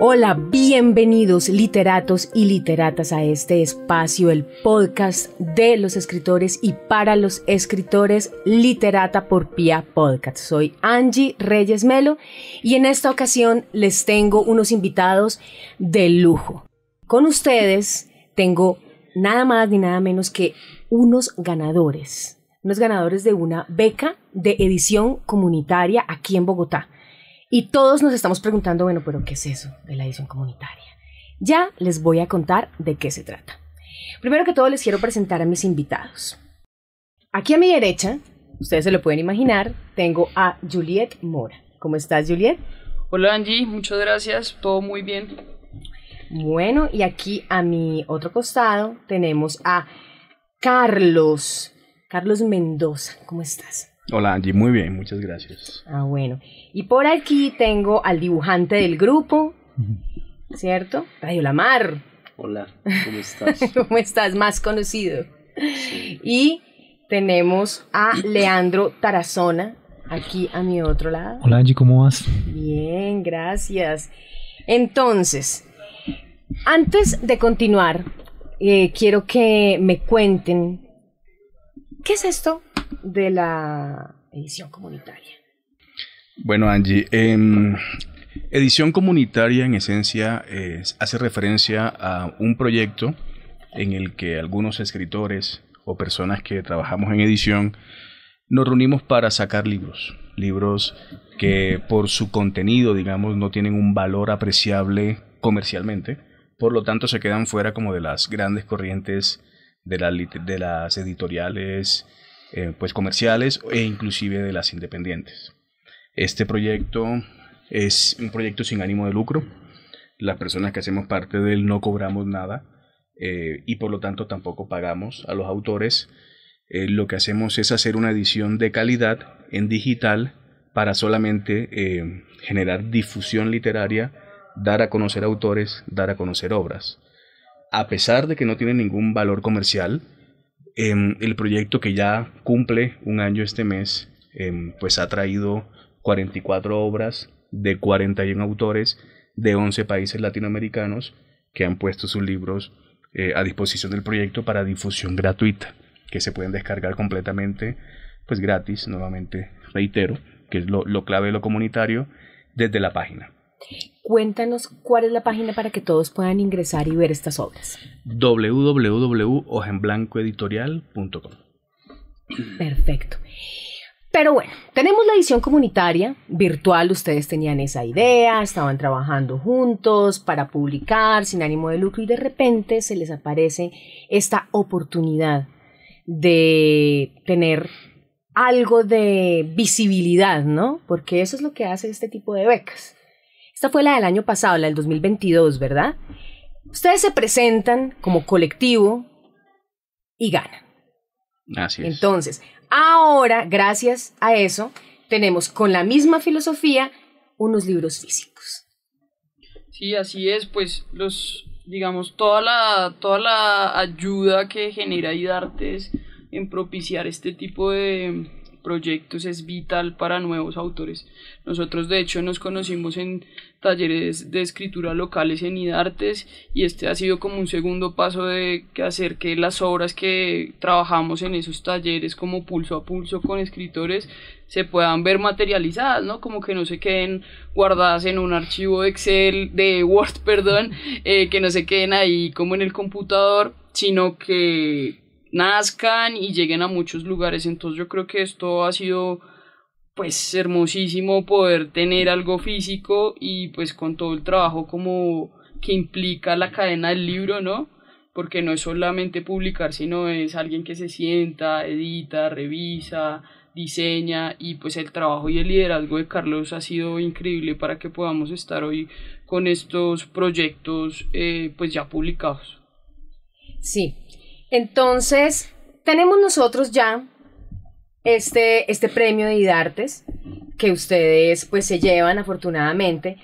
Hola, bienvenidos literatos y literatas a este espacio, el podcast de los escritores y para los escritores, Literata por Pia Podcast. Soy Angie Reyes Melo y en esta ocasión les tengo unos invitados de lujo. Con ustedes tengo nada más ni nada menos que unos ganadores, unos ganadores de una beca de edición comunitaria aquí en Bogotá. Y todos nos estamos preguntando, bueno, pero ¿qué es eso de la edición comunitaria? Ya les voy a contar de qué se trata. Primero que todo les quiero presentar a mis invitados. Aquí a mi derecha, ustedes se lo pueden imaginar, tengo a Juliet Mora. ¿Cómo estás, Juliet? Hola Angie, muchas gracias, todo muy bien. Bueno, y aquí a mi otro costado tenemos a Carlos, Carlos Mendoza. ¿Cómo estás? Hola Angie, muy bien, muchas gracias. Ah, bueno. Y por aquí tengo al dibujante del grupo, ¿cierto? Radio Lamar. Hola, ¿cómo estás? ¿Cómo estás? Más conocido. Y tenemos a Leandro Tarazona, aquí a mi otro lado. Hola Angie, ¿cómo vas? Bien, gracias. Entonces, antes de continuar, eh, quiero que me cuenten qué es esto de la edición comunitaria. Bueno, Angie, em, edición comunitaria en esencia hace referencia a un proyecto en el que algunos escritores o personas que trabajamos en edición nos reunimos para sacar libros, libros que por su contenido, digamos, no tienen un valor apreciable comercialmente, por lo tanto se quedan fuera como de las grandes corrientes de, de las editoriales eh, pues comerciales e inclusive de las independientes. Este proyecto es un proyecto sin ánimo de lucro. Las personas que hacemos parte de él no cobramos nada eh, y por lo tanto tampoco pagamos a los autores. Eh, lo que hacemos es hacer una edición de calidad en digital para solamente generar difusión literaria, dar a conocer autores, dar a conocer obras. A pesar de que no tiene ningún valor comercial, Em, el proyecto que ya cumple un año este mes, em, pues ha traído 44 obras de 41 autores de 11 países latinoamericanos que han puesto sus libros eh, a disposición del proyecto para difusión gratuita, que se pueden descargar completamente, pues gratis, nuevamente reitero, que es lo, lo clave de lo comunitario, desde la página. Cuéntanos cuál es la página para que todos puedan ingresar y ver estas obras. www.hojenblancoeditorial.com Perfecto. Pero bueno, tenemos la edición comunitaria virtual, ustedes tenían esa idea, estaban trabajando juntos para publicar sin ánimo de lucro y de repente se les aparece esta oportunidad de tener algo de visibilidad, ¿no? Porque eso es lo que hace este tipo de becas. Esta fue la del año pasado, la del 2022, ¿verdad? Ustedes se presentan como colectivo y ganan. Así es. Entonces, ahora, gracias a eso, tenemos con la misma filosofía unos libros físicos. Sí, así es, pues los, digamos, toda la, toda la ayuda que genera IDARTES en propiciar este tipo de, proyectos es vital para nuevos autores. Nosotros de hecho nos conocimos en talleres de escritura locales en IDARTES y este ha sido como un segundo paso de hacer que las obras que trabajamos en esos talleres como pulso a pulso con escritores se puedan ver materializadas, ¿no? Como que no se queden guardadas en un archivo de Excel, de Word, perdón, eh, que no se queden ahí como en el computador, sino que nazcan y lleguen a muchos lugares. Entonces yo creo que esto ha sido pues hermosísimo poder tener algo físico y pues con todo el trabajo como que implica la cadena del libro, ¿no? Porque no es solamente publicar, sino es alguien que se sienta, edita, revisa, diseña y pues el trabajo y el liderazgo de Carlos ha sido increíble para que podamos estar hoy con estos proyectos eh, pues ya publicados. Sí, entonces, tenemos nosotros ya este, este premio de IDARTES que ustedes pues se llevan afortunadamente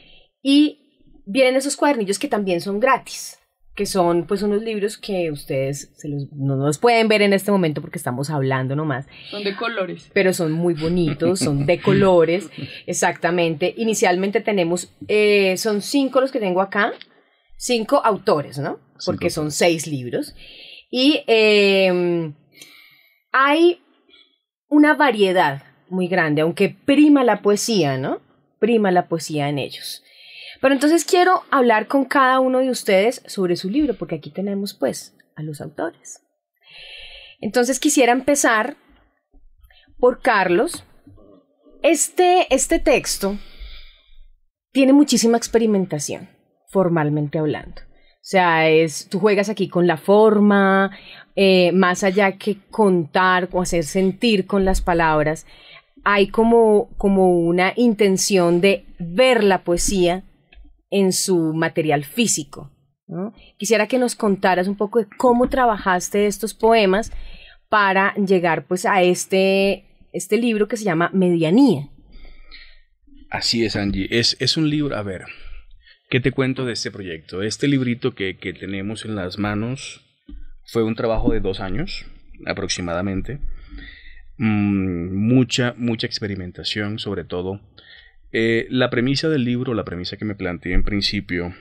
y vienen esos cuadernillos que también son gratis. que son pues unos libros que ustedes se los, no los pueden ver en este momento porque estamos hablando nomás. Son de colores. Pero son muy bonitos, son de colores, exactamente. Inicialmente tenemos, eh, son cinco los que tengo acá, cinco autores, ¿no? Porque son seis libros. Y eh, hay una variedad muy grande, aunque prima la poesía, ¿no? Prima la poesía en ellos. Pero entonces quiero hablar con cada uno de ustedes sobre su libro, porque aquí tenemos pues a los autores. Entonces quisiera empezar por Carlos. Este, este texto tiene muchísima experimentación, formalmente hablando. O sea, es, tú juegas aquí con la forma, eh, más allá que contar o hacer sentir con las palabras, hay como, como una intención de ver la poesía en su material físico. Quisiera que nos contaras un poco de cómo trabajaste estos poemas para llegar pues a este, este libro que se llama Medianía. Así es, Angie. Es, es un libro, a ver, ¿qué te cuento de este proyecto? Este librito que, que tenemos en las manos fue un trabajo de dos años aproximadamente. Mm, mucha, mucha experimentación, sobre todo eh, la premisa del libro, la premisa que me planteé en principio,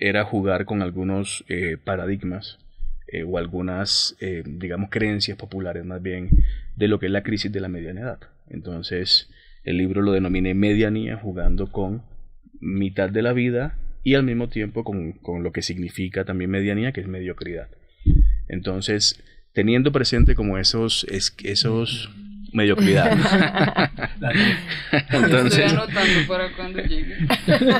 era jugar con algunos eh, paradigmas eh, o algunas, digamos, creencias populares más bien de lo que es la crisis de la mediana edad. Entonces, el libro lo denominé Medianía, jugando con mitad de la vida y al mismo tiempo con, con lo que significa también medianía, que es mediocridad. Entonces, teniendo presente como esos, esos mediocridad. entonces,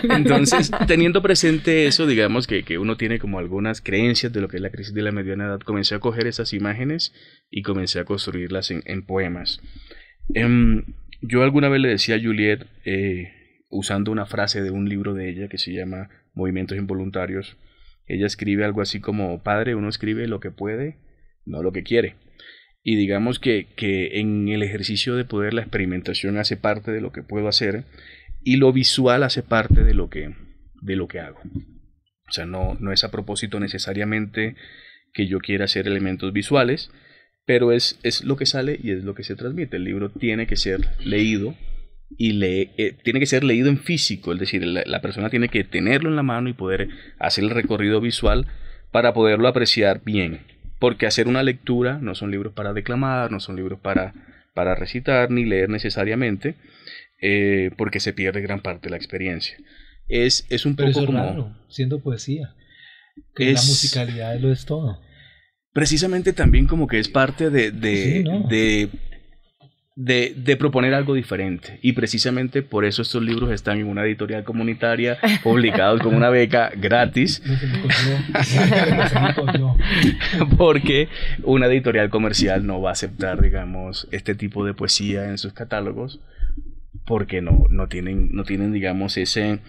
entonces, teniendo presente eso, digamos que, que, uno tiene como algunas creencias de lo que es la crisis de la mediana edad, comencé a coger esas imágenes y comencé a construirlas en, poemas. Em, yo alguna vez le decía a Juliet, eh, usando una frase de un libro de ella que se llama Movimientos Involuntarios, ella escribe algo así como, padre, uno escribe lo que puede, no lo que quiere. Y digamos que, que en el ejercicio de poder la experimentación hace parte de lo que puedo hacer y lo visual hace parte de lo que, de lo que hago. O sea, no, no es a propósito necesariamente que yo quiera hacer elementos visuales, pero es, es lo que sale y es lo que se transmite. El libro tiene que ser leído y le, eh, tiene que ser leído en físico, es decir, la, la, persona tiene que tenerlo en la mano y poder hacer el recorrido visual para poderlo apreciar bien porque hacer una lectura no son libros para declamar, no son libros para, para recitar ni leer necesariamente, eh, porque se pierde gran parte de la experiencia. Es, es un poco como... siendo poesía. Que la musicalidad lo es todo. Precisamente también como que es parte de, de, de de, de, proponer algo diferente. Y precisamente por eso estos libros están en una editorial comunitaria, publicados con una beca gratis. Porque una editorial comercial no va a aceptar, digamos, este tipo de poesía en sus catálogos. Porque no, no tienen, no tienen, digamos, ese,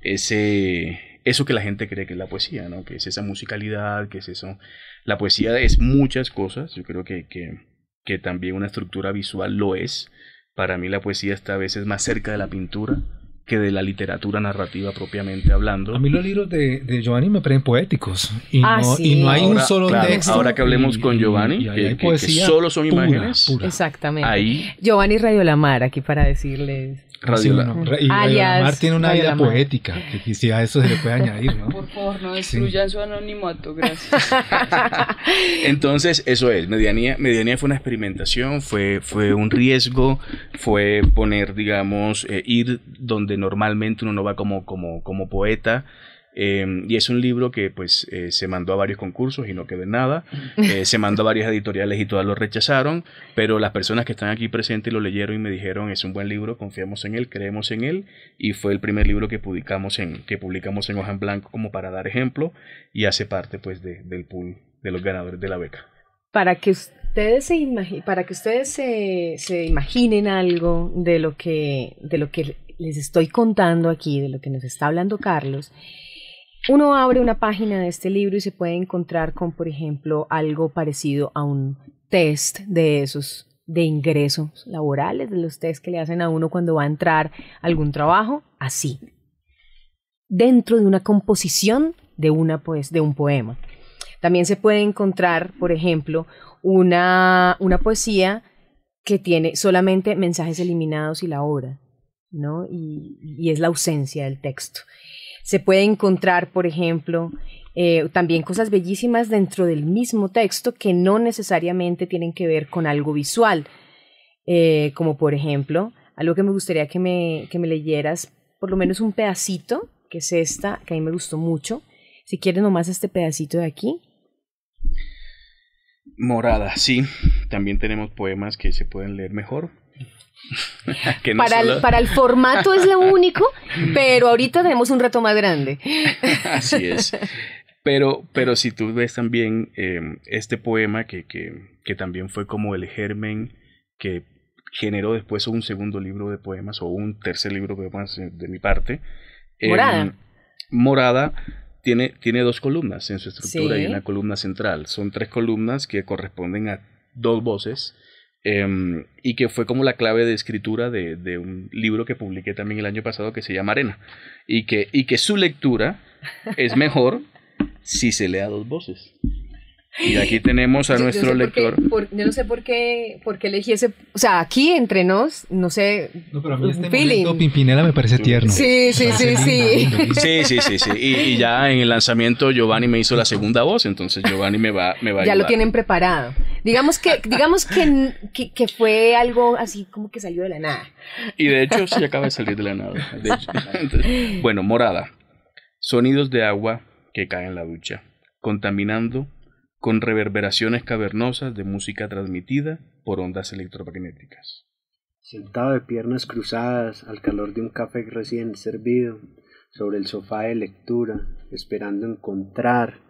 ese, eso que la gente cree que es la poesía, ¿no? Que es esa musicalidad, que es eso. La poesía es muchas cosas. Yo creo que, que que también una estructura visual lo es. Para mí la poesía está a veces más cerca de la pintura que de la literatura narrativa propiamente hablando. A mí los libros de, de Giovanni me parecen poéticos y, ah, no, y no hay un solo texto. Ahora que hablemos con Giovanni, que, solo son imágenes. Exactamente. Ahí. Giovanni Radio La Mar, aquí para decirles Radio, Y Radio Mar tiene una vida poética, que si a eso se le puede añadir, ¿no? Por favor, no destruyan su anonimato, gracias. Entonces, eso es, medianía, medianía fue una experimentación, fue, fue un riesgo, fue poner, digamos, eh, ir donde normalmente uno no va como, como, como poeta, Em, y es un libro que pues eh, se mandó a varios concursos y no quedó en nada. Eh, se mandó a varias editoriales y todas lo rechazaron, pero las personas que están aquí presentes lo leyeron y me dijeron es un buen libro, confiamos en él, creemos en él y fue el primer libro que publicamos en, que publicamos en hoja en blanco como para dar ejemplo y hace parte pues de, del pool de los ganadores de la beca. Para que ustedes se para que ustedes se, se imaginen algo de lo que de lo que les estoy contando aquí, de lo que nos está hablando Carlos, uno abre una página de este libro y se puede encontrar con, por ejemplo, algo parecido a un test de esos de ingresos laborales, de los test que le hacen a uno cuando va a entrar a algún trabajo, así. Dentro de una composición de, una, pues, de un poema. También se puede encontrar, por ejemplo, una, una poesía que tiene solamente mensajes eliminados y la obra, ¿no? Y, y es la ausencia del texto. Se puede encontrar, por ejemplo, eh, también cosas bellísimas dentro del mismo texto que no necesariamente tienen que ver con algo visual, eh, como por ejemplo, algo que me gustaría que me, que me leyeras, por lo menos un pedacito, que es esta, que a mí me gustó mucho. Si quieres nomás este pedacito de aquí. Morada, sí. También tenemos poemas que se pueden leer mejor. para, el, para el formato es lo único, pero ahorita tenemos un reto más grande. Así es. Pero, pero si tú ves también em, este poema que, que, que, también fue como el germen que generó después un segundo libro de poemas o un tercer libro de poemas de mi parte. Em, morada. morada tiene, tiene dos columnas en su estructura y una columna central. Son tres columnas que corresponden a dos voces em, y que fue como la clave de escritura de, de, un libro que publiqué también el año pasado que se llama Arena y que, y que su lectura es mejor si se lee a dos voces. Y aquí tenemos a nuestro lector. yo no sé por qué, por qué elegí ese. O sea, aquí entre nos, no sé. No, pero a mí este feeling. Pimpinela me parece tierno. Sí, sí, sí, sí. Sí, sí, sí, sí. Y, ya en el lanzamiento Giovanni me hizo la segunda voz, entonces Giovanni me va, me va a Ya lo tienen preparado. Digamos que, digamos que, que, que, fue algo así como que salió de la nada. Y de hecho sí acaba de salir de la nada. bueno, morada. Sonidos de agua que cae en la ducha, contaminando con reverberaciones cavernosas de música transmitida por ondas electromagnéticas. Sentado de piernas cruzadas al calor de un café recién servido, sobre el sofá de lectura, esperando encontrar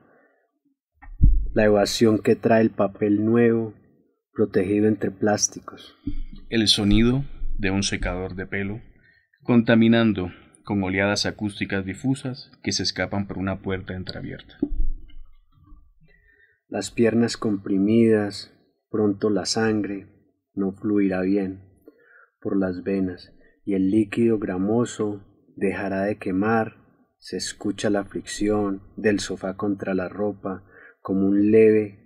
la evasión que trae el papel nuevo, protegido entre plásticos. El sonido de un secador de pelo, contaminando con oleadas acústicas difusas que se escapan por una puerta entreabierta. Las piernas comprimidas, pronto la sangre no fluirá bien por las venas y el líquido gramoso dejará de quemar, se escucha la fricción del sofá contra la ropa como un leve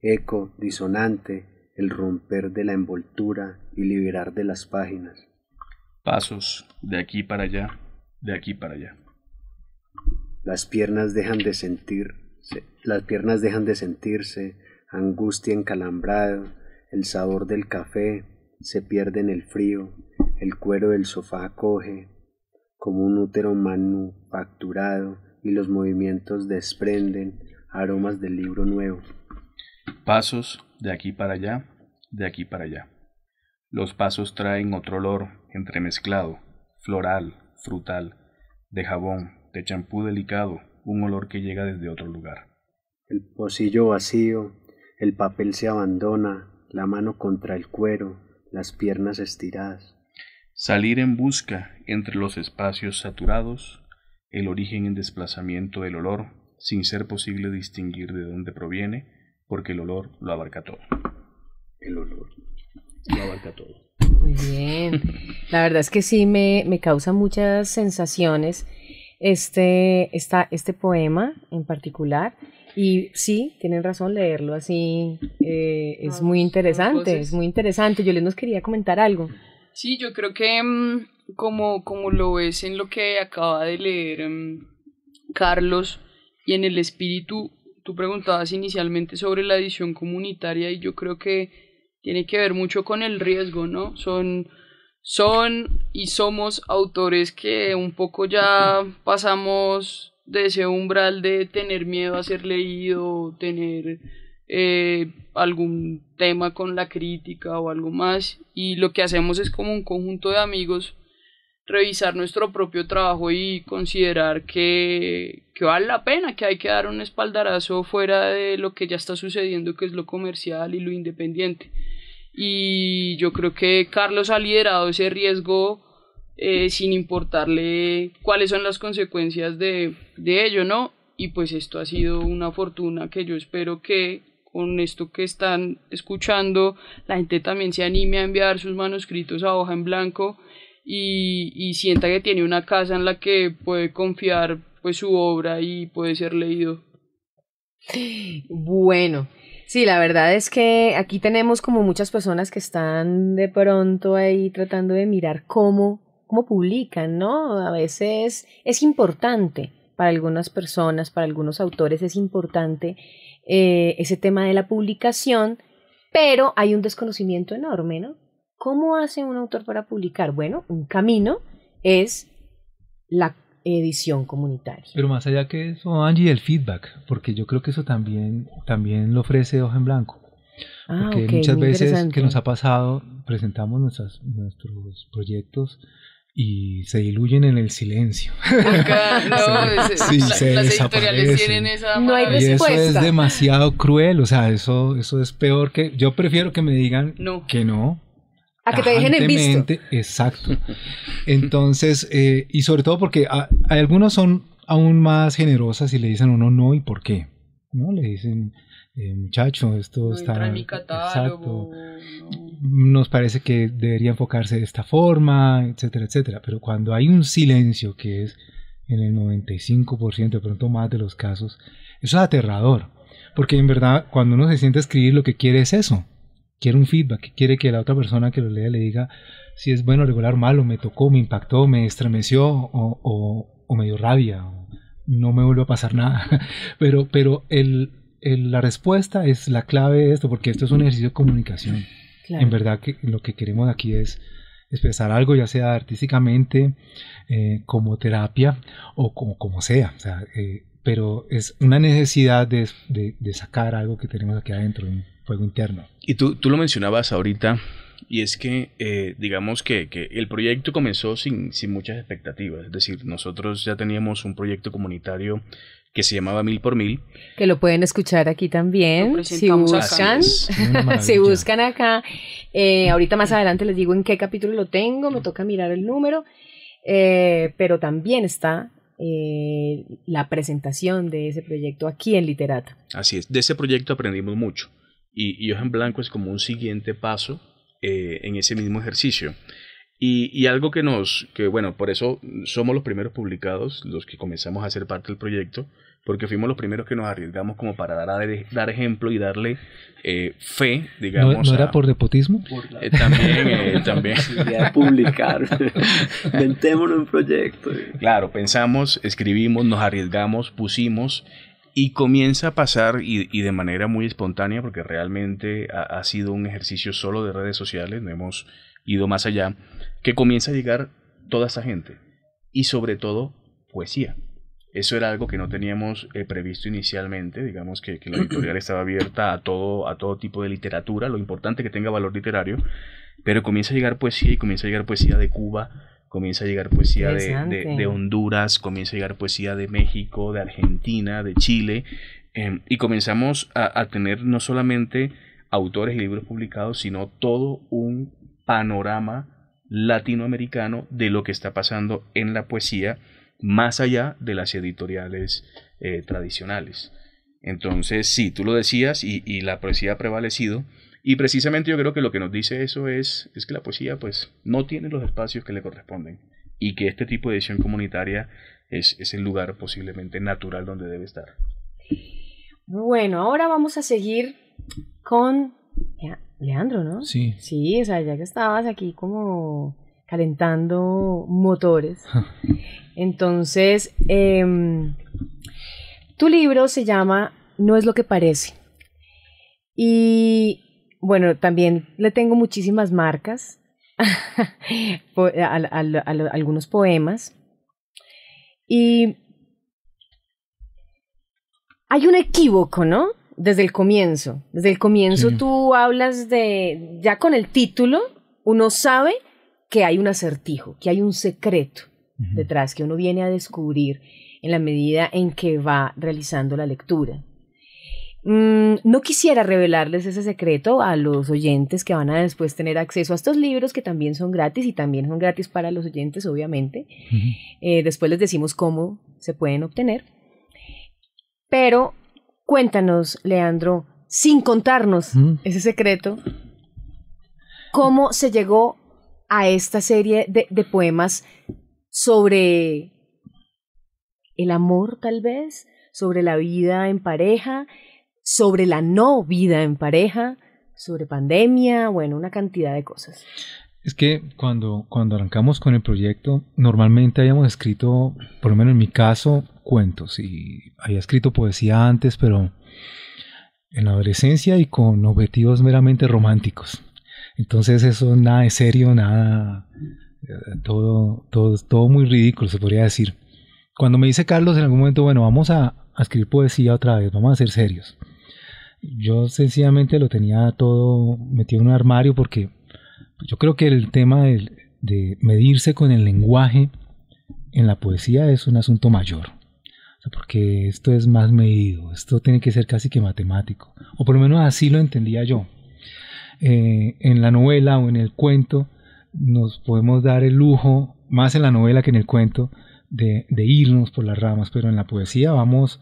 eco disonante, el romper de la envoltura y liberar de las páginas. Pasos de aquí para allá, de aquí para allá. Las piernas dejan de sentirse, las piernas dejan de sentirse, angustia encalambrado, el sabor del café se pierde en el frío, el cuero del sofá coge como un útero manufacturado y los movimientos desprenden aromas del libro nuevo. Pasos de aquí para allá, de aquí para allá. Los pasos traen otro olor entremezclado, floral, frutal, de jabón, de champú delicado, un olor que llega desde otro lugar. El pocillo vacío, el papel se abandona, la mano contra el cuero, las piernas estiradas. Salir en busca entre los espacios saturados, el origen en desplazamiento del olor, sin ser posible distinguir de dónde proviene, porque el olor lo abarca todo. El olor lo abarca todo. Muy bien. La verdad es que sí me, me causa muchas sensaciones este, esta, este poema en particular. Y sí, tienen razón leerlo así. Eh, es muy interesante, es muy interesante. Yo les nos quería comentar algo. Sí, yo creo que mm, como, como lo ves en lo que acaba de leer mm, Carlos y en el espíritu, tú preguntabas inicialmente sobre la edición comunitaria y yo creo que tiene que ver mucho con el riesgo, ¿no? Son, son y somos autores que un poco ya pasamos de ese umbral de tener miedo a ser leído, tener eh, algún tema con la crítica o algo más, y lo que hacemos es como un conjunto de amigos revisar nuestro propio trabajo y considerar que, que, vale la pena, que hay que dar un espaldarazo fuera de lo que ya está sucediendo, que es lo comercial y lo independiente y yo creo que Carlos ha liderado ese riesgo eh, sin importarle cuáles son las consecuencias de, de ello, ¿no? Y pues esto ha sido una fortuna que yo espero que con esto que están escuchando la gente también se anime a enviar sus manuscritos a hoja en blanco y, y, sienta que tiene una casa en la que puede confiar pues su obra y puede ser leído. Bueno, sí, la verdad es que aquí tenemos como muchas personas que están de pronto ahí tratando de mirar cómo, cómo publican, ¿no? A veces es importante para algunas personas, para algunos autores es importante eh, ese tema de la publicación, pero hay un desconocimiento enorme, ¿no? ¿Cómo hace un autor para publicar? Bueno, un camino es la edición comunitaria. Pero más allá que eso, Angie, el feedback, porque yo creo que eso también, también lo ofrece Hoja en Blanco. Ah, porque muchas veces que nos ha pasado, presentamos nuestras, nuestros proyectos y se diluyen en el silencio. no, sí, se las editoriales tienen esa no hay respuesta. Y eso es demasiado cruel, o sea, eso, eso es peor que... Yo prefiero que me digan que no, a que te dejen en visto. Exacto. Entonces, eh, y sobre todo porque hay algunos son aún más generosas y le dicen a uno no y por qué. ¿No? Le dicen, eh, muchacho, esto está... En mi catálogo, Nos parece que debería enfocarse de esta forma, etcétera, etcétera. Pero cuando hay un silencio que es en el 95%, de pronto más de los casos, eso es aterrador. Porque en verdad, cuando uno se siente a escribir, lo que quiere es eso quiere un feedback, quiere que la otra persona que lo lea le diga si es bueno, regular, malo, me tocó, me impactó, me estremeció o, o, me dio rabia, o no me vuelve a pasar nada. pero pero el, la respuesta es la clave de esto, porque esto es un ejercicio de comunicación. En verdad que lo que queremos aquí es expresar algo, ya sea artísticamente, eh, como terapia o como, como sea. O sea eh, pero es una necesidad de, de, de, sacar algo que tenemos aquí adentro fuego interno. Y tú, tú lo mencionabas ahorita, y es que eh, digamos que, que, el proyecto comenzó sin, sin muchas expectativas, es decir, nosotros ya teníamos un proyecto comunitario que se llamaba Mil por Mil. Que lo pueden escuchar aquí también, si buscan, si buscan acá. Eh, ahorita más adelante les digo en qué capítulo lo tengo, me toca mirar el número, eh, pero también está eh, la presentación de ese proyecto aquí en Literata. Así es, de ese proyecto aprendimos mucho y, y Hoja en Blanco es como un siguiente paso eh, en ese mismo ejercicio. Y, y, algo que nos, que bueno, por eso somos los primeros publicados, los que comenzamos a hacer parte del proyecto, porque fuimos los primeros que nos arriesgamos como para dar, dar ejemplo y darle eh, fe, digamos. ¿No, era por depotismo? Eh, también, eh, también. de publicar. Ventémonos un proyecto. Claro, pensamos, escribimos, nos arriesgamos, pusimos y comienza a pasar y, y, de manera muy espontánea, porque realmente ha, ha, sido un ejercicio solo de redes sociales, no hemos ido más allá, que comienza a llegar toda esa gente y sobre todo poesía. Eso era algo que no teníamos eh, previsto inicialmente, digamos que, que, la editorial estaba abierta a todo, a todo tipo de literatura, lo importante que tenga valor literario, pero comienza a llegar poesía y comienza a llegar poesía de Cuba, comienza a llegar poesía de, de, Honduras, comienza a llegar poesía de México, de Argentina, de Chile, eh, y comenzamos a, a, tener no solamente autores y libros publicados, sino todo un panorama latinoamericano de lo que está pasando en la poesía, más allá de las editoriales eh, tradicionales. Entonces, sí, tú lo decías y, y la poesía ha prevalecido, y precisamente yo creo que lo que nos dice eso es, es que la poesía pues no tiene los espacios que le corresponden y que este tipo de edición comunitaria es, es el lugar posiblemente natural donde debe estar. Bueno, ahora vamos a seguir con Leandro, ¿no? Sí. Sí, o sea, ya que estabas aquí como calentando motores. Entonces, eh, tu libro se llama No es lo que parece. Y bueno, también le tengo muchísimas marcas a, a, a, algunos poemas. Y hay un equívoco, ¿no? Desde el comienzo. Desde el comienzo sí. tú hablas de, ya con el título, uno sabe que hay un acertijo, que hay un secreto uh -huh. detrás, que uno viene a descubrir en la medida en que va realizando la lectura. Mm, no quisiera revelarles ese secreto a los oyentes que van a después tener acceso a estos libros que también son gratis y también son gratis para los oyentes, obviamente. Uh -huh. eh, después les decimos cómo se pueden obtener. Pero cuéntanos, Leandro, sin contarnos uh -huh. ese secreto, cómo se llegó a esta serie de, de poemas sobre el amor tal vez, sobre la vida en pareja, sobre la no vida en pareja, sobre pandemia, bueno, una cantidad de cosas. Es que cuando, cuando arrancamos con el proyecto, normalmente habíamos escrito, por lo menos en mi caso, cuentos y había escrito poesía antes, pero en la adolescencia y con objetivos meramente románticos. Entonces eso nada de serio, nada, eh, todo, todo, todo muy ridículo, se podría decir. Cuando me dice Carlos en algún momento, bueno, vamos a, a escribir poesía otra vez, vamos a ser serios. Yo sencillamente lo tenía todo metido en un armario porque yo creo que el tema de, medirse con el lenguaje en la poesía es un asunto mayor. porque esto es más medido, esto tiene que ser casi que matemático, o por lo menos así lo entendía yo. Eh, en la novela o en el cuento nos podemos dar el lujo, más en la novela que en el cuento, de, de irnos por las ramas, pero en la poesía vamos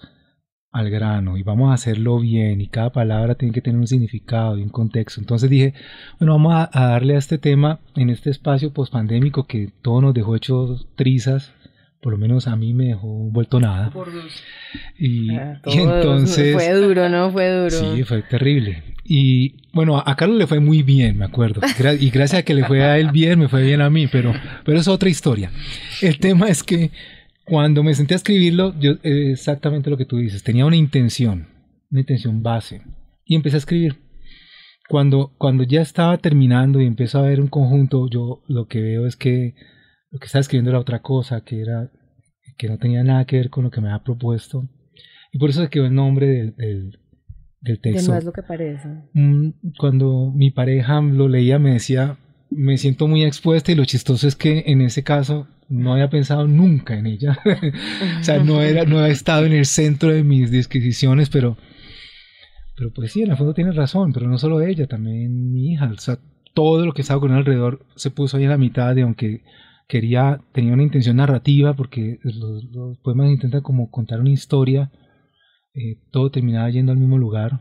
al grano y vamos a hacerlo bien y cada palabra tiene que tener un significado y un contexto. Entonces dije, bueno, vamos a, darle a este tema en este espacio pospandémico que todo nos dejó hechos trizas, por lo menos a mí me dejó vuelto nada. Y, ah, entonces... Fue duro, ¿no? Fue duro. Sí, fue terrible. Y bueno, a Carlos le fue muy bien, me acuerdo. Y gracias a que le fue a él bien, me fue bien a mí, pero, pero es otra historia. El tema es que cuando me senté a escribirlo, yo, eh, exactamente lo que tú dices, tenía una intención, una intención base, y empecé a escribir. Cuando, cuando ya estaba terminando y empezó a ver un conjunto, yo lo que veo es que lo que estaba escribiendo era otra cosa, que era que no tenía nada que ver con lo que me había propuesto. Y por eso se quedó el nombre del, del, texto. no es lo que parece. Mm, cuando mi pareja lo leía me decía, me siento muy expuesta y lo chistoso es que en ese caso no había pensado nunca en ella. o sea, no, era, no ha estado en el centro de mis disquisiciones, pero, pero pues sí, en el fondo tiene razón, pero no solo ella, también mi hija. O sea, todo lo que estaba con él alrededor se puso ahí en la mitad y aunque quería, tenía una intención narrativa, porque los, poemas intentan como contar una historia, eh, todo terminaba yendo al mismo lugar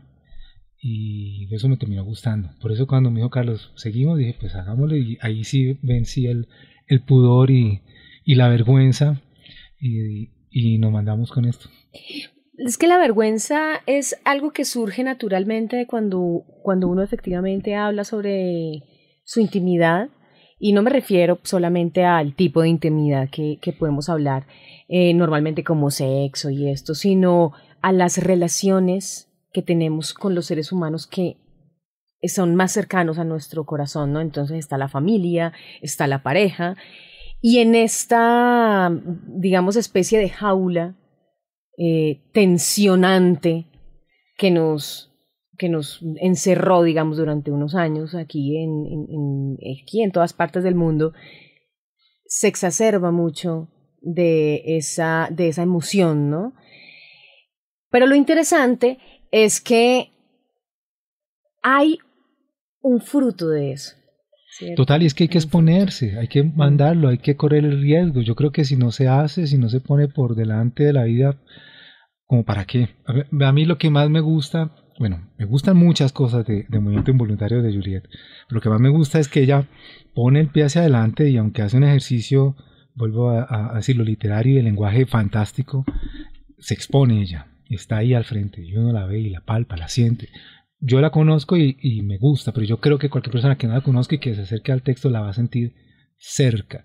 y eso me terminó gustando. Por eso cuando me dijo Carlos, seguimos, dije, pues hagámosle y ahí sí vencí el, el pudor y, y la vergüenza y, y nos mandamos con esto. Es que la vergüenza es algo que surge naturalmente cuando, cuando uno efectivamente habla sobre su intimidad y no me refiero solamente al tipo de intimidad que, que podemos hablar eh, normalmente como sexo y esto, sino a las relaciones que tenemos con los seres humanos que son más cercanos a nuestro corazón, ¿no? Entonces está la familia, está la pareja, y en esta, digamos, especie de jaula eh, tensionante que nos, que nos encerró, digamos, durante unos años aquí en, en, en todas partes del mundo, se exacerba mucho de esa, de esa emoción, ¿no? Pero lo interesante es que hay un fruto de eso. Total, y es que hay que exponerse, hay que mandarlo, hay que correr el riesgo. Yo creo que si no se hace, si no se pone por delante de la vida, como para qué. A mí lo que más me gusta, bueno, me gustan muchas cosas de, Movimiento Involuntario de Juliet. Lo que más me gusta es que ella pone el pie hacia adelante y aunque hace un ejercicio, vuelvo a, a decir, lo literario y el lenguaje fantástico, se expone ella está ahí al frente y uno la ve y la palpa, la siente yo la conozco y, me gusta, pero yo creo que cualquier persona que no la conozca y que se acerque al texto la va a sentir cerca.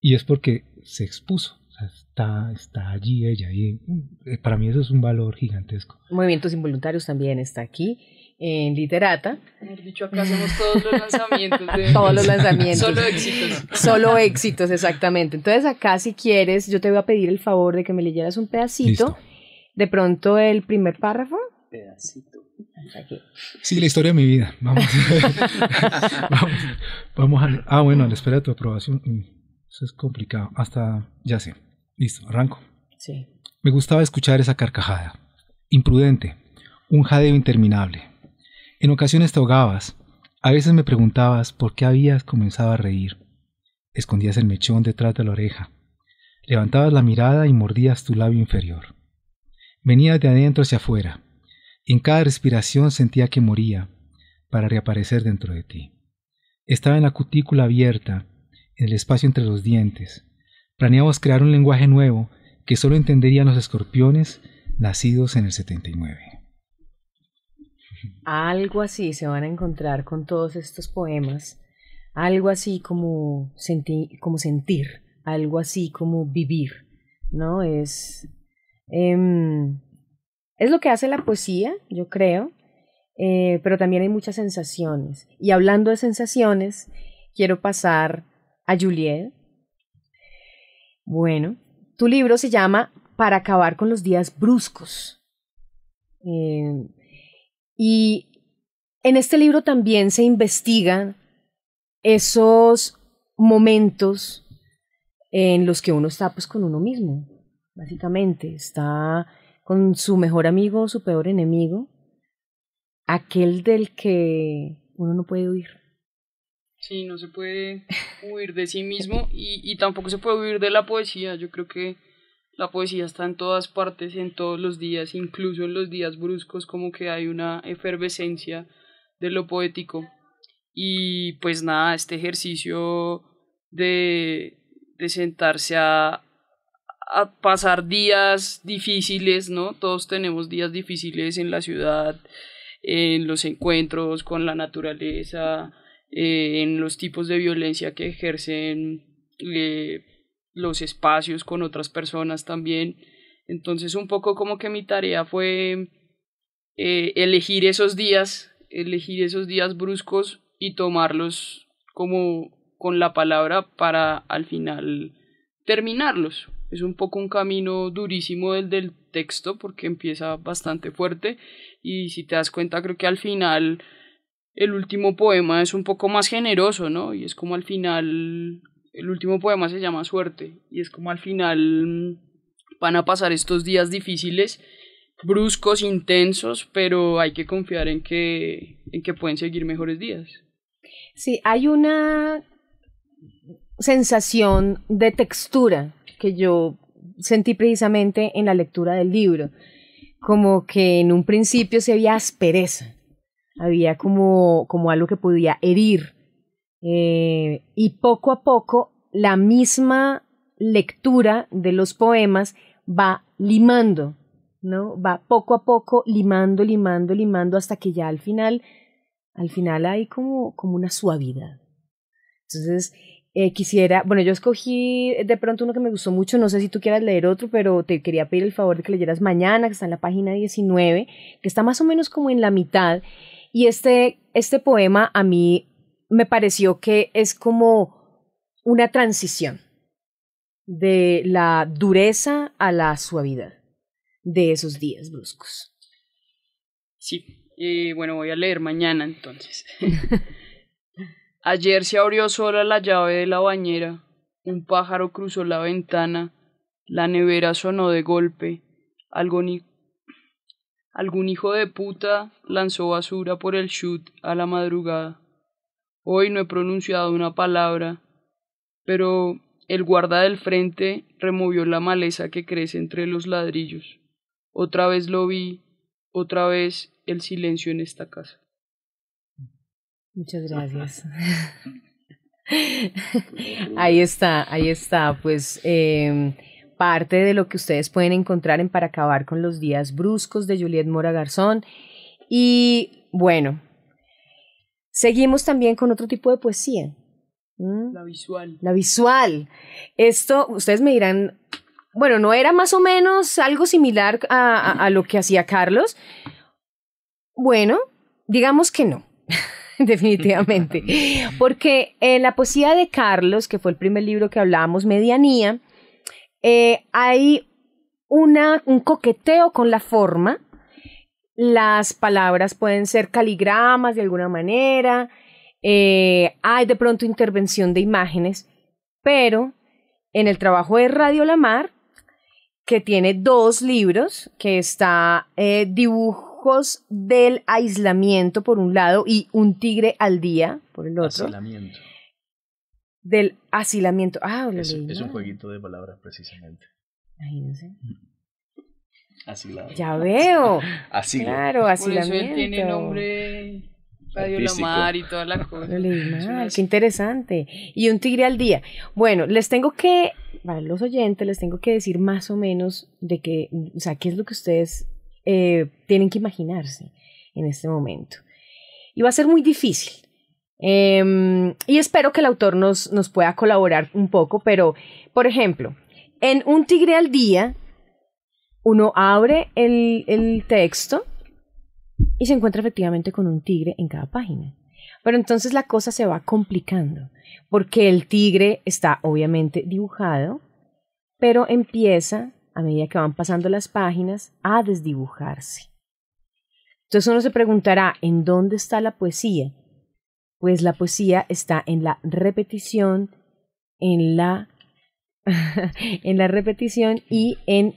Y es porque se expuso. está, está allí ella. Y eh, para mí eso es un valor gigantesco. Movimientos Involuntarios también está aquí en Literata. Hemos dicho, acá hacemos todos los lanzamientos. De... todos los lanzamientos. Solo éxitos. Solo éxitos, exactamente. Entonces acá si quieres, yo te voy a pedir el favor de que me leyeras un pedacito. De pronto el primer párrafo. Pedacito. Sí, la historia de mi vida. Vamos, vamos, a... Ah, bueno, a la espera de tu aprobación. Mm, eso es complicado. Hasta... Ya sé. Listo, arranco. Sí. Me gustaba escuchar esa carcajada. Imprudente. Un jadeo interminable. En ocasiones te ahogabas. A veces me preguntabas por qué habías comenzado a reír. Escondías el mechón detrás de la oreja. Levantabas la mirada y mordías tu labio inferior. Venías de adentro hacia afuera en cada respiración sentía que moría, para reaparecer dentro de ti. Estaba en la cutícula abierta, en el espacio entre los dientes. Planeamos crear un lenguaje nuevo que solo entenderían los escorpiones nacidos en el 79. Algo así se van a encontrar con todos estos poemas, algo así como, como sentir, algo así como vivir, ¿no? Es, em, es lo que hace la poesía, yo creo, eh, pero también hay muchas sensaciones. Y hablando de sensaciones, quiero pasar a Juliet. Bueno, tu libro se llama Para acabar con los días bruscos. Eh, y en este libro también se investigan esos momentos en los que uno está pues con uno mismo, básicamente, está con su mejor amigo o su peor enemigo, aquel del que uno no puede huir. Sí, no se puede huir de sí mismo y, y tampoco se puede huir de la poesía. Yo creo que la poesía está en todas partes, en todos los días, incluso en los días bruscos, como que hay una efervescencia de lo poético. Y pues nada, este ejercicio de, de sentarse a, a pasar días difíciles, ¿no? Todos tenemos días difíciles en la ciudad, en los encuentros con la naturaleza, eh, en los tipos de violencia que ejercen los espacios con otras personas también. Entonces un poco como que mi tarea fue eh, elegir esos días, elegir esos días bruscos y tomarlos como con la palabra para al final terminarlos. Es un poco un camino durísimo el del texto porque empieza bastante fuerte y si te das cuenta creo que al final el último poema es un poco más generoso, ¿no? Y es como al final el último poema se llama Suerte y es como al final mm, van a pasar estos días difíciles, bruscos, intensos, pero hay que confiar en que, en que pueden seguir mejores días. Sí, hay una sensación de textura que yo sentí precisamente en la lectura del libro, como que en un principio se había aspereza, había como, como algo que podía herir, eh, y poco a poco la misma lectura de los poemas va limando, ¿no? Va poco a poco limando, limando, limando hasta que ya al final, al final hay como, como una suavidad. Entonces, eh, quisiera, bueno, yo escogí de pronto uno que me gustó mucho, no sé si tú quieras leer otro, pero te quería pedir el favor de que leyeras mañana, que está en la página 19, que está más o menos como en la mitad. Y este, este poema a mí me pareció que es como una transición de la dureza a la suavidad de esos días bruscos. Sí, y bueno, voy a leer mañana entonces. Ayer se abrió sola la llave de la bañera, un pájaro cruzó la ventana, la nevera sonó de golpe, algún, algún hijo de puta lanzó basura por el chute a la madrugada. Hoy no he pronunciado una palabra, pero el guarda del frente removió la maleza que crece entre los ladrillos. Otra vez lo vi, otra vez el silencio en esta casa. Muchas gracias. ahí está, ahí está, pues eh, parte de lo que ustedes pueden encontrar en Para acabar con los días bruscos de Juliet Mora Garzón. Y bueno, Seguimos también con otro tipo de poesía. La visual. La visual. Esto, ustedes me dirán, bueno, ¿no era más o menos algo similar a, a, lo que hacía Carlos? Bueno, digamos que no. definitivamente. Porque en la poesía de Carlos, que fue el primer libro que hablábamos, Medianía, eh, hay una, un coqueteo con la forma las palabras pueden ser caligramas de alguna manera, eh, hay de pronto intervención de imágenes, pero en el trabajo de Radio Lamar, que tiene dos libros, que está eh, Dibujos del aislamiento por un lado y Un tigre al día por el otro. Asilamiento. Del asilamiento. Ah, lo Es, leí es un jueguito de palabras, precisamente. Imagínense. Asilado. Ya veo. Asilo. Claro, Por asilamiento. eso él tiene nombre Radio La Mar y toda la cosa. qué interesante. Y un tigre al día. Bueno, les tengo que, para los oyentes, les tengo que decir más o menos de qué, o sea, qué es lo que ustedes eh, tienen que imaginarse en este momento. Y va a ser muy difícil. Em, y espero que el autor nos, nos pueda colaborar un poco, pero, por ejemplo, en Un Tigre al Día, uno abre el, el texto y se encuentra efectivamente con un tigre en cada página. Pero entonces la cosa se va complicando, porque el tigre está obviamente dibujado, pero empieza, a medida que van pasando las páginas, a desdibujarse. Entonces uno se preguntará, ¿en dónde está la poesía? Pues la poesía está en la repetición, en la, en la repetición y en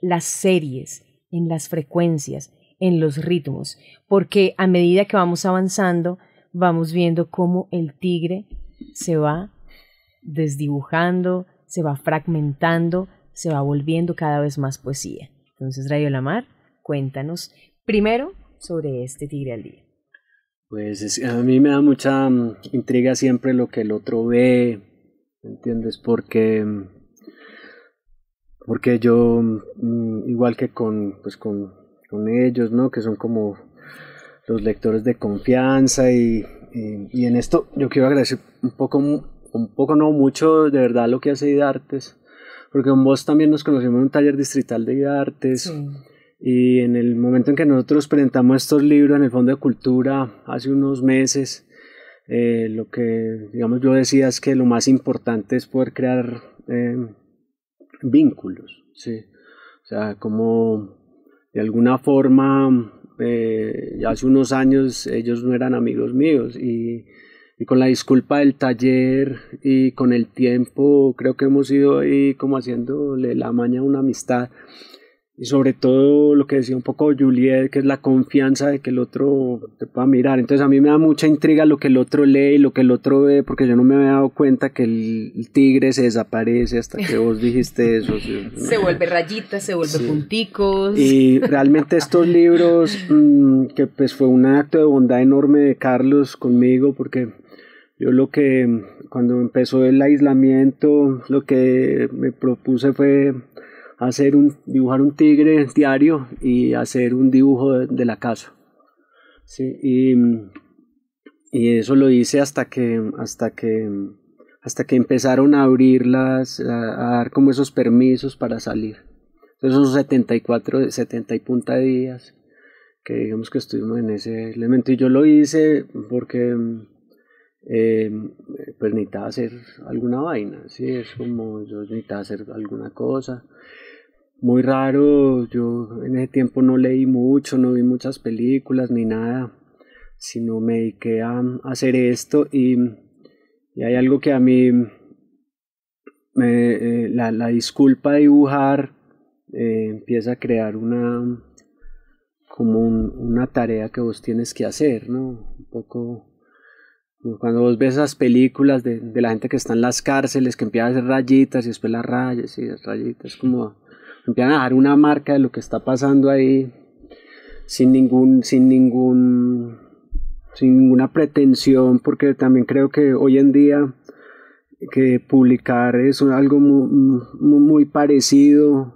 las series, en las frecuencias, en los ritmos, porque a medida que vamos avanzando, vamos viendo cómo el tigre se va desdibujando, se va fragmentando, se va volviendo cada vez más poesía. Entonces, Radio Lamar, cuéntanos primero sobre este tigre al día. Pues a mí me da mucha mm, intriga siempre lo que el otro ve, ¿entiendes? Porque, porque yo, mm, igual que con, pues con con ellos, ¿no? Que son como los lectores de confianza y, y, en esto yo quiero agradecer un poco, un poco no mucho de verdad lo que hace IDARTES, porque con vos también nos conocimos en un taller distrital de IDARTES y en el momento en que nosotros presentamos estos libros en el Fondo de Cultura hace unos meses, eh, lo que digamos yo decía es que lo más importante es poder crear eh, vínculos, ¿sí? O sea, como de alguna forma, eh, ya hace unos años ellos no eran amigos míos y, y, con la disculpa del taller y con el tiempo creo que hemos ido ahí como haciéndole la maña a una amistad y sobre todo lo que decía un poco Juliet, que es la confianza de que el otro te pueda mirar. Entonces a mí me da mucha intriga lo que el otro lee y lo que el otro ve, porque yo no me había dado cuenta que el tigre se desaparece hasta que vos dijiste eso. Se vuelve rayitas, se vuelve punticos. Y realmente estos libros, mm, que pues fue un acto de bondad enorme de Carlos conmigo, porque yo lo que, cuando empezó el aislamiento, lo que me propuse fue hacer un, dibujar un tigre diario y hacer un dibujo de, la casa. Sí, y, y, eso lo hice hasta que, hasta que, hasta que empezaron a abrirlas, a, dar como esos permisos para salir. Entonces esos 74, 70 y punta días que digamos que estuvimos en ese elemento. Y yo lo hice porque eh, pues necesitaba hacer alguna vaina, ¿sí? es como yo necesitaba hacer alguna cosa muy raro, yo en ese tiempo no leí mucho, no vi muchas películas ni nada, sino me dediqué a, hacer esto y, hay algo que a mí me, eh, la, la, disculpa de dibujar eh, empieza a crear una como una tarea que vos tienes que hacer, ¿no? Un poco cuando vos ves esas películas de, la gente que está en las cárceles, que empieza a hacer rayitas y después las rayas y las rayitas, como empiezan a dar una marca de lo que está pasando ahí sin ningún, sin ningún, sin ninguna pretensión, porque también creo que hoy en día que publicar es algo muy, parecido,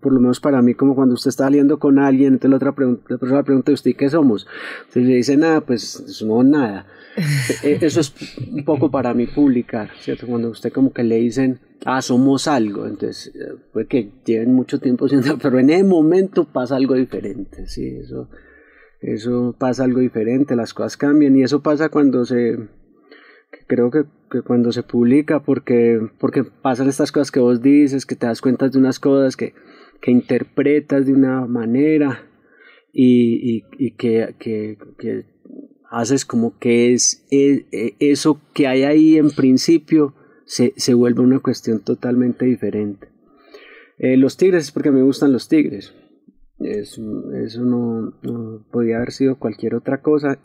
por lo menos para mí, como cuando usted está saliendo con alguien, entonces la otra pregunta, la persona pregunta, ¿usted qué somos? Entonces le dice nada, pues no nada. E, eso es un poco para mí publicar, ¿cierto? Cuando usted como que le dicen, ah, somos algo, entonces eh, puede que lleven mucho tiempo siendo, pero en ese momento pasa algo diferente, sí, eso, eso pasa algo diferente, las cosas cambian y eso pasa cuando se, creo que, que, cuando se publica, porque, porque pasan estas cosas que vos dices, que te das cuenta de unas cosas, que, que interpretas de una manera y, y, que, que, que haces como que es, e, eso que hay ahí en principio se, se vuelve una cuestión totalmente diferente. Eh, los tigres es porque me gustan los tigres. eso no, no, podía haber sido cualquier otra cosa.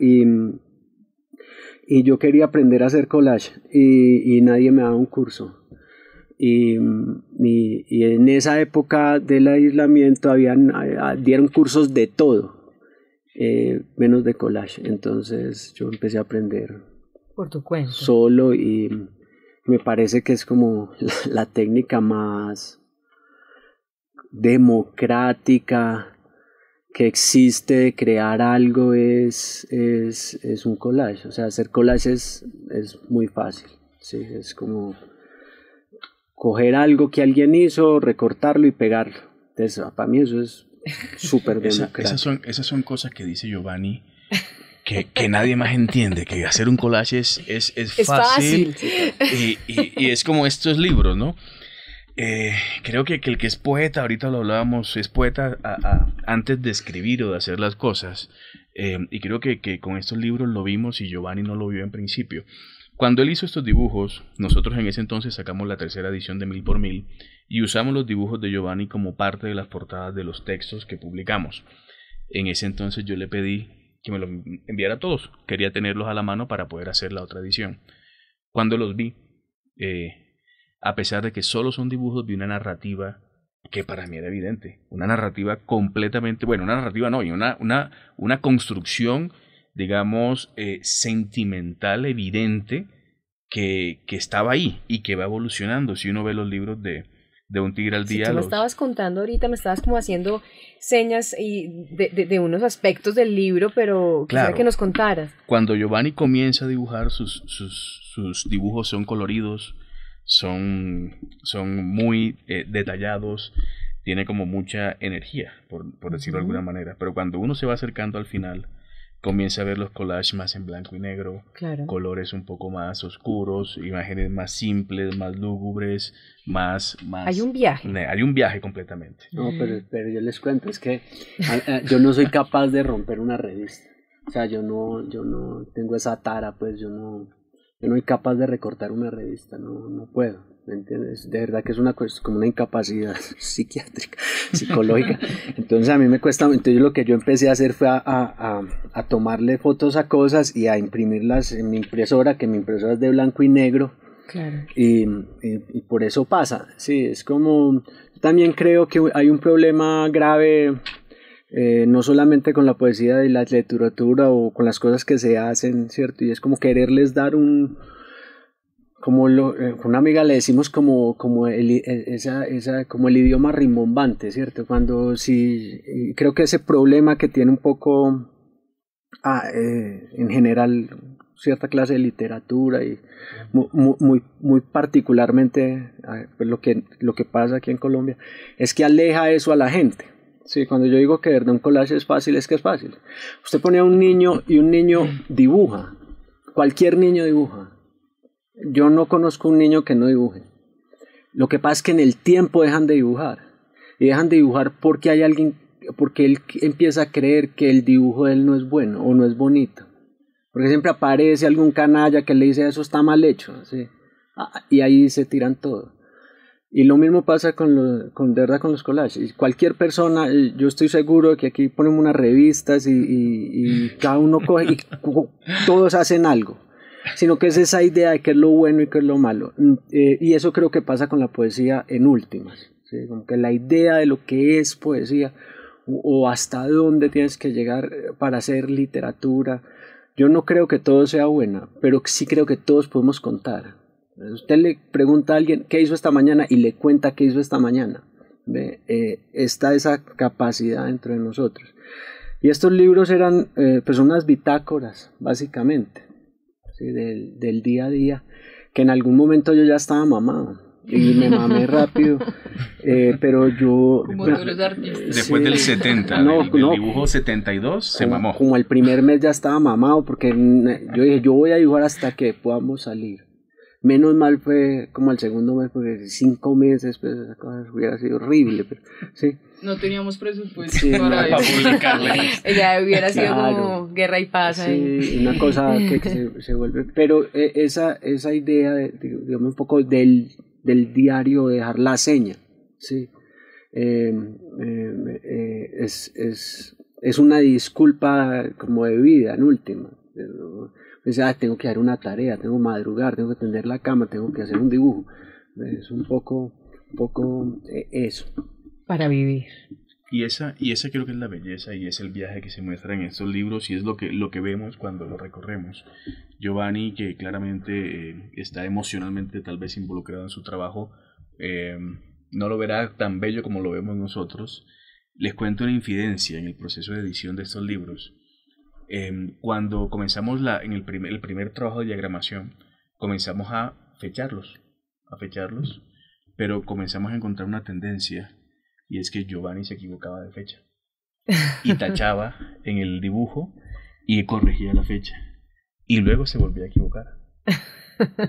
Y yo quería aprender a hacer collage y, y nadie me daba un curso. Y, y, y, en esa época del aislamiento habían, dieron cursos de todo eh, menos de collage. Entonces yo empecé a aprender por tu cuenta. Solo y me parece que es como la, técnica más democrática que existe de crear algo es, es, es un collage. O sea, hacer collage es, es muy fácil. Sí, es como coger algo que alguien hizo, recortarlo y pegarlo. Entonces, para mí eso es súper democrático. esas, son, esas son cosas que dice Giovanni que, nadie más entiende, que hacer un collage es, es, fácil, Y, es como estos libros, ¿no? Eh, creo que, el que es poeta, ahorita lo hablábamos, es poeta antes de escribir o de hacer las cosas. Eh, y creo que, que, con estos libros lo vimos y Giovanni no lo vio en principio. Cuando él hizo estos dibujos, nosotros en ese entonces sacamos la tercera edición de Mil por Mil y usamos los dibujos de Giovanni como parte de las portadas de los textos que publicamos. En ese entonces yo le pedí que me los enviara a todos. Quería tenerlos a la mano para poder hacer la otra edición. Cuando los vi, eh, a pesar de que solo son dibujos, vi una narrativa que para mí era evidente. Una narrativa completamente, bueno, una narrativa no, y una, una, una construcción, digamos, eh, sentimental, evidente, que, que estaba ahí y que va evolucionando. Si uno ve los libros de, de un tigre al día. tú me estabas contando ahorita, me estabas como haciendo señas y de, de, unos aspectos del libro, pero quisiera que nos contaras. Cuando Giovanni comienza a dibujar, sus, sus, sus dibujos son coloridos, son, son muy eh, detallados, tiene como mucha energía, por, por decirlo de alguna manera. Pero cuando uno se va acercando al final, comienza a ver los collages más en blanco y negro, colores un poco más oscuros, imágenes más simples, más lúgubres, más, más... Hay un viaje. Hay un viaje completamente. No, pero, pero yo les cuento, es que yo no soy capaz de romper una revista. O sea, yo no, yo no tengo esa tara, pues yo no, yo no soy capaz de recortar una revista, no, no puedo. ¿me entiendes? De verdad que es una como una incapacidad psiquiátrica, psicológica. Entonces a mí me cuesta, entonces lo que yo empecé a hacer fue a, a, a, tomarle fotos a cosas y a imprimirlas en mi impresora, que mi impresora es de blanco y negro. Claro. Y, y, por eso pasa, sí, es como, también creo que hay un problema grave eh, no solamente con la poesía y la literatura o con las cosas que se hacen, ¿cierto? Y es como quererles dar un, como lo, eh, una amiga le decimos como, como, el, esa, esa, como el idioma rimbombante, ¿cierto? Cuando sí, creo que ese problema que tiene un poco, ah, eh, en general, cierta clase de literatura y muy, muy, muy particularmente ah, pues lo, que, lo que pasa aquí en Colombia, es que aleja eso a la gente. Sí, cuando yo digo que un collage es fácil, es que es fácil. Usted pone a un niño y un niño dibuja, cualquier niño dibuja yo no conozco un niño que no dibuje. Lo que pasa es que en el tiempo dejan de dibujar. Y dejan de dibujar porque hay alguien, porque él empieza a creer que el dibujo de él no es bueno o no es bonito. Porque siempre aparece algún canalla que le dice eso está mal hecho. Ah, y ahí se tiran todo. Y lo mismo pasa con, lo, con, de verdad con los collages. Cualquier persona, yo estoy seguro que aquí ponemos unas revistas y, y cada uno coge y todos hacen algo sino que es esa idea de qué es lo bueno y qué es lo malo. Mm, eh, y eso creo que pasa con la poesía en últimas, como que la idea de lo que es poesía o, hasta dónde tienes que llegar eh, para hacer literatura. Yo no creo que todo sea bueno, pero sí creo que todos podemos contar. Usted le pregunta a alguien qué hizo esta mañana y le cuenta qué hizo esta mañana. ¿Ve? Eh, está esa capacidad dentro de nosotros. Y estos libros eran eh, pues unas bitácoras, básicamente del, del, día a día, que en algún momento yo ya estaba mamado y me mamé rápido, eh, pero yo... Después del 70, no, del, dibujo 72, se mamó. Como el primer mes ya estaba mamado, porque yo dije, yo voy a dibujar hasta que podamos salir. Menos mal fue como el segundo mes, porque cinco meses pues, esa cosa hubiera sido horrible, pero sí. No teníamos presupuesto para, publicarle. Ella hubiera sido como guerra y paz. Sí, una cosa que, se, se, vuelve. Pero eh, esa, esa idea, de, digamos, un poco del, del diario, dejar la seña, sí. Eh, eh, es, es, es una disculpa como de vida, en última. Dice, ah, tengo que dar una tarea, tengo que madrugar, tengo que tender la cama, tengo que hacer un dibujo. Es un poco, un poco eh, eso. Para vivir. Y esa, y esa creo que es la belleza y es el viaje que se muestra en estos libros y es lo que, lo que vemos cuando lo recorremos. Giovanni, que claramente eh, está emocionalmente tal vez involucrado en su trabajo, eh, no lo verá tan bello como lo vemos nosotros. Les cuento una infidencia en el proceso de edición de estos libros. Eh, cuando comenzamos la, en el primer, el primer trabajo de diagramación, comenzamos a fecharlos, a fecharlos, pero comenzamos a encontrar una tendencia y es que Giovanni se equivocaba de fecha y tachaba en el dibujo y corregía la fecha y luego se volvía a equivocar.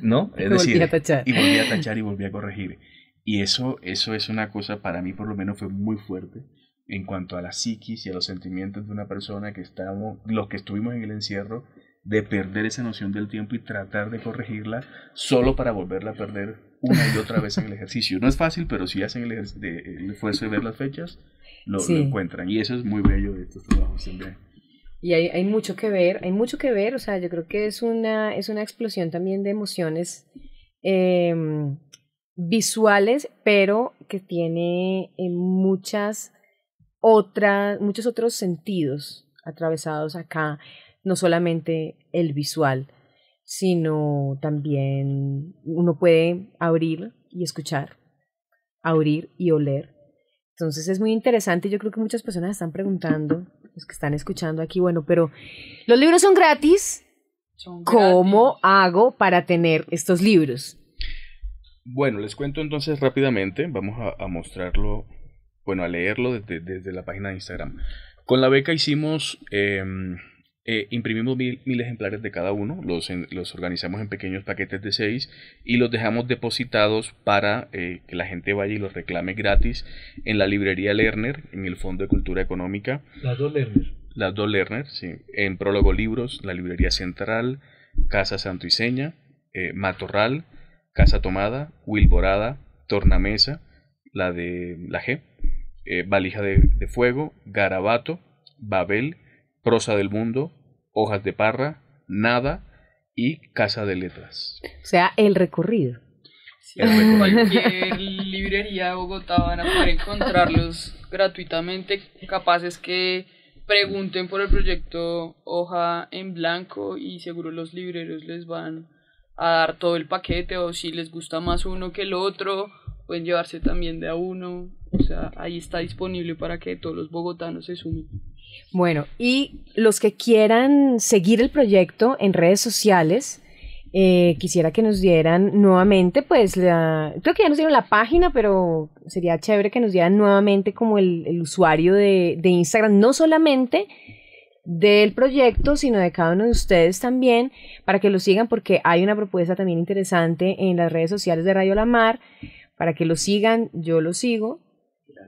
¿No? Es decir, volvía a tachar. y volvía a tachar y volvía a corregir. Y eso, eso es una cosa, para mí por lo menos fue muy fuerte en cuanto a la psiquis y a los sentimientos de una persona que estábamos, los que estuvimos en el encierro, de perder esa noción del tiempo y tratar de corregirla solo para volverla a perder una y otra vez en el ejercicio. No es fácil, pero si hacen el, de- el esfuerzo de ver las fechas, lo, lo Sí. encuentran. Y eso es muy bello de estos trabajos también. Y hay, hay mucho que ver, hay mucho que ver, o sea, yo creo que es una, es una explosión también de emociones em, visuales, pero que tiene eh, muchas otras, muchos otros sentidos atravesados acá, no solamente el visual, sino también uno puede abrir y escuchar, abrir y oler. Entonces es muy interesante, yo creo que muchas personas están preguntando, los que están escuchando aquí, bueno, pero los libros son gratis, Son ¿cómo gratis. hago para tener estos libros? Bueno, les cuento entonces rápidamente, vamos a, a mostrarlo, bueno, a leerlo desde, desde la página de Instagram. Con la beca hicimos, eh, eh, imprimimos mil, mil ejemplares de cada uno, los, en- los organizamos en pequeños paquetes de seis y los dejamos depositados para eh, que la gente vaya y los reclame gratis en la librería Lerner, en el Fondo de Cultura Económica, Las dos Lerner. las dos Lerner, sí, en Prólogo Libros, la Librería Central, Casa Santo y Seña, eh, Matorral, Casa Tomada, Wilborada, Tornamesa, la de la G, eh, Valija de, de Fuego, Garabato, Babel, Prosa del Mundo, Hojas de Parra, Nada y Casa de Letras. O sea, el recorrido. Sí, El en recorrido. cualquier librería de Bogotá van a poder encontrarlos gratuitamente, capaces que pregunten por el proyecto Hoja en Blanco y seguro los libreros les van a dar todo el paquete o si les gusta más uno que el otro, pueden llevarse también de a uno. O sea, ahí está disponible para que todos los bogotanos se sumen. Bueno, y los que quieran seguir el proyecto en redes sociales, eh, quisiera que nos dieran nuevamente, pues, la, creo que ya nos dieron la página, pero sería chévere que nos dieran nuevamente como el, usuario de, de Instagram, no solamente del proyecto, sino de cada uno de ustedes también, para que lo sigan, porque hay una propuesta también interesante en las redes sociales de Radio La Mar, para que lo sigan, yo lo sigo.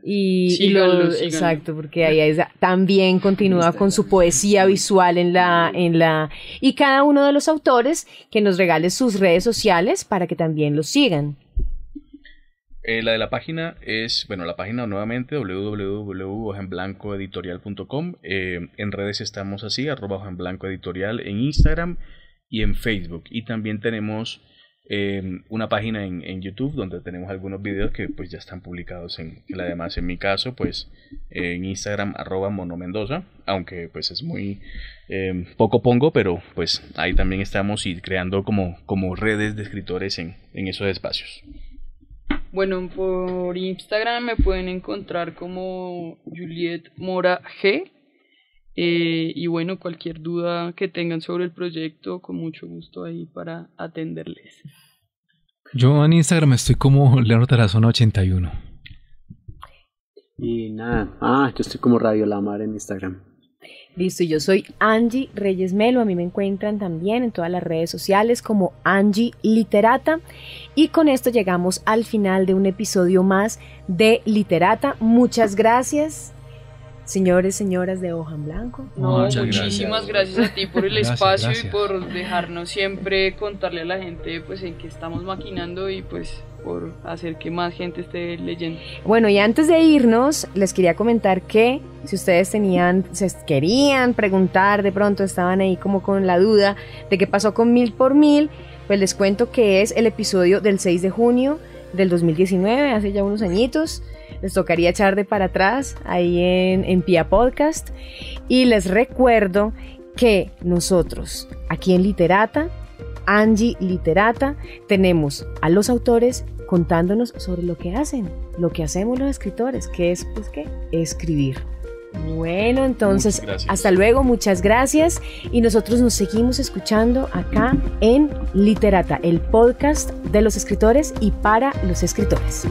Y, y Síganlo, lo- síganlo. exacto, porque ahí es- también continúa con su poesía visual en la, en la, y cada uno de los autores que nos regale sus redes sociales para que también los sigan. Eh, la de la página es, bueno, la página nuevamente www.hojenblancoeditorial.com. Eh, en redes estamos así, arroba Hoja en Blanco Editorial en Instagram y en Facebook. Y también tenemos eh, una página en, YouTube donde tenemos algunos videos que pues ya están publicados en, en además en mi caso pues en Instagram arroba monomendoza aunque pues es muy eh, poco pongo pero pues ahí también estamos y creando como, como redes de escritores en, en esos espacios Bueno, por Instagram me pueden encontrar como Juliet Mora G. Eh, y bueno, cualquier duda que tengan sobre el proyecto, con mucho gusto ahí para atenderles. Yo en Instagram estoy como Leonardo Tarazona 81. Y nada, ah, yo estoy como Radio Lamar en Instagram. Listo, yo soy Angie Reyes Melo, a mí me encuentran también en todas las redes sociales como Angie Literata. Y con esto llegamos al final de un episodio más de Literata. Muchas gracias, señores, señoras de Hoja en Blanco. No, Muchas muchísimas gracias. a ti por el Gracias, espacio gracias. y por dejarnos siempre contarle a la gente pues en qué estamos maquinando y pues por hacer que más gente esté leyendo. Bueno, y antes de irnos, les quería comentar que si ustedes tenían, se querían preguntar, de pronto estaban ahí como con la duda de qué pasó con Mil por Mil, pues les cuento que es el episodio del 6 de junio del 2019, hace ya unos añitos. Les tocaría echar de para atrás ahí en, en Pia Podcast. Y les recuerdo que nosotros, aquí en Literata, Angie Literata, tenemos a los autores contándonos sobre lo que hacen, lo que hacemos los escritores, que es, pues, ¿qué? Escribir. Bueno, entonces, hasta luego, muchas gracias. Y nosotros nos seguimos escuchando acá en Literata, el podcast de los escritores y para los escritores.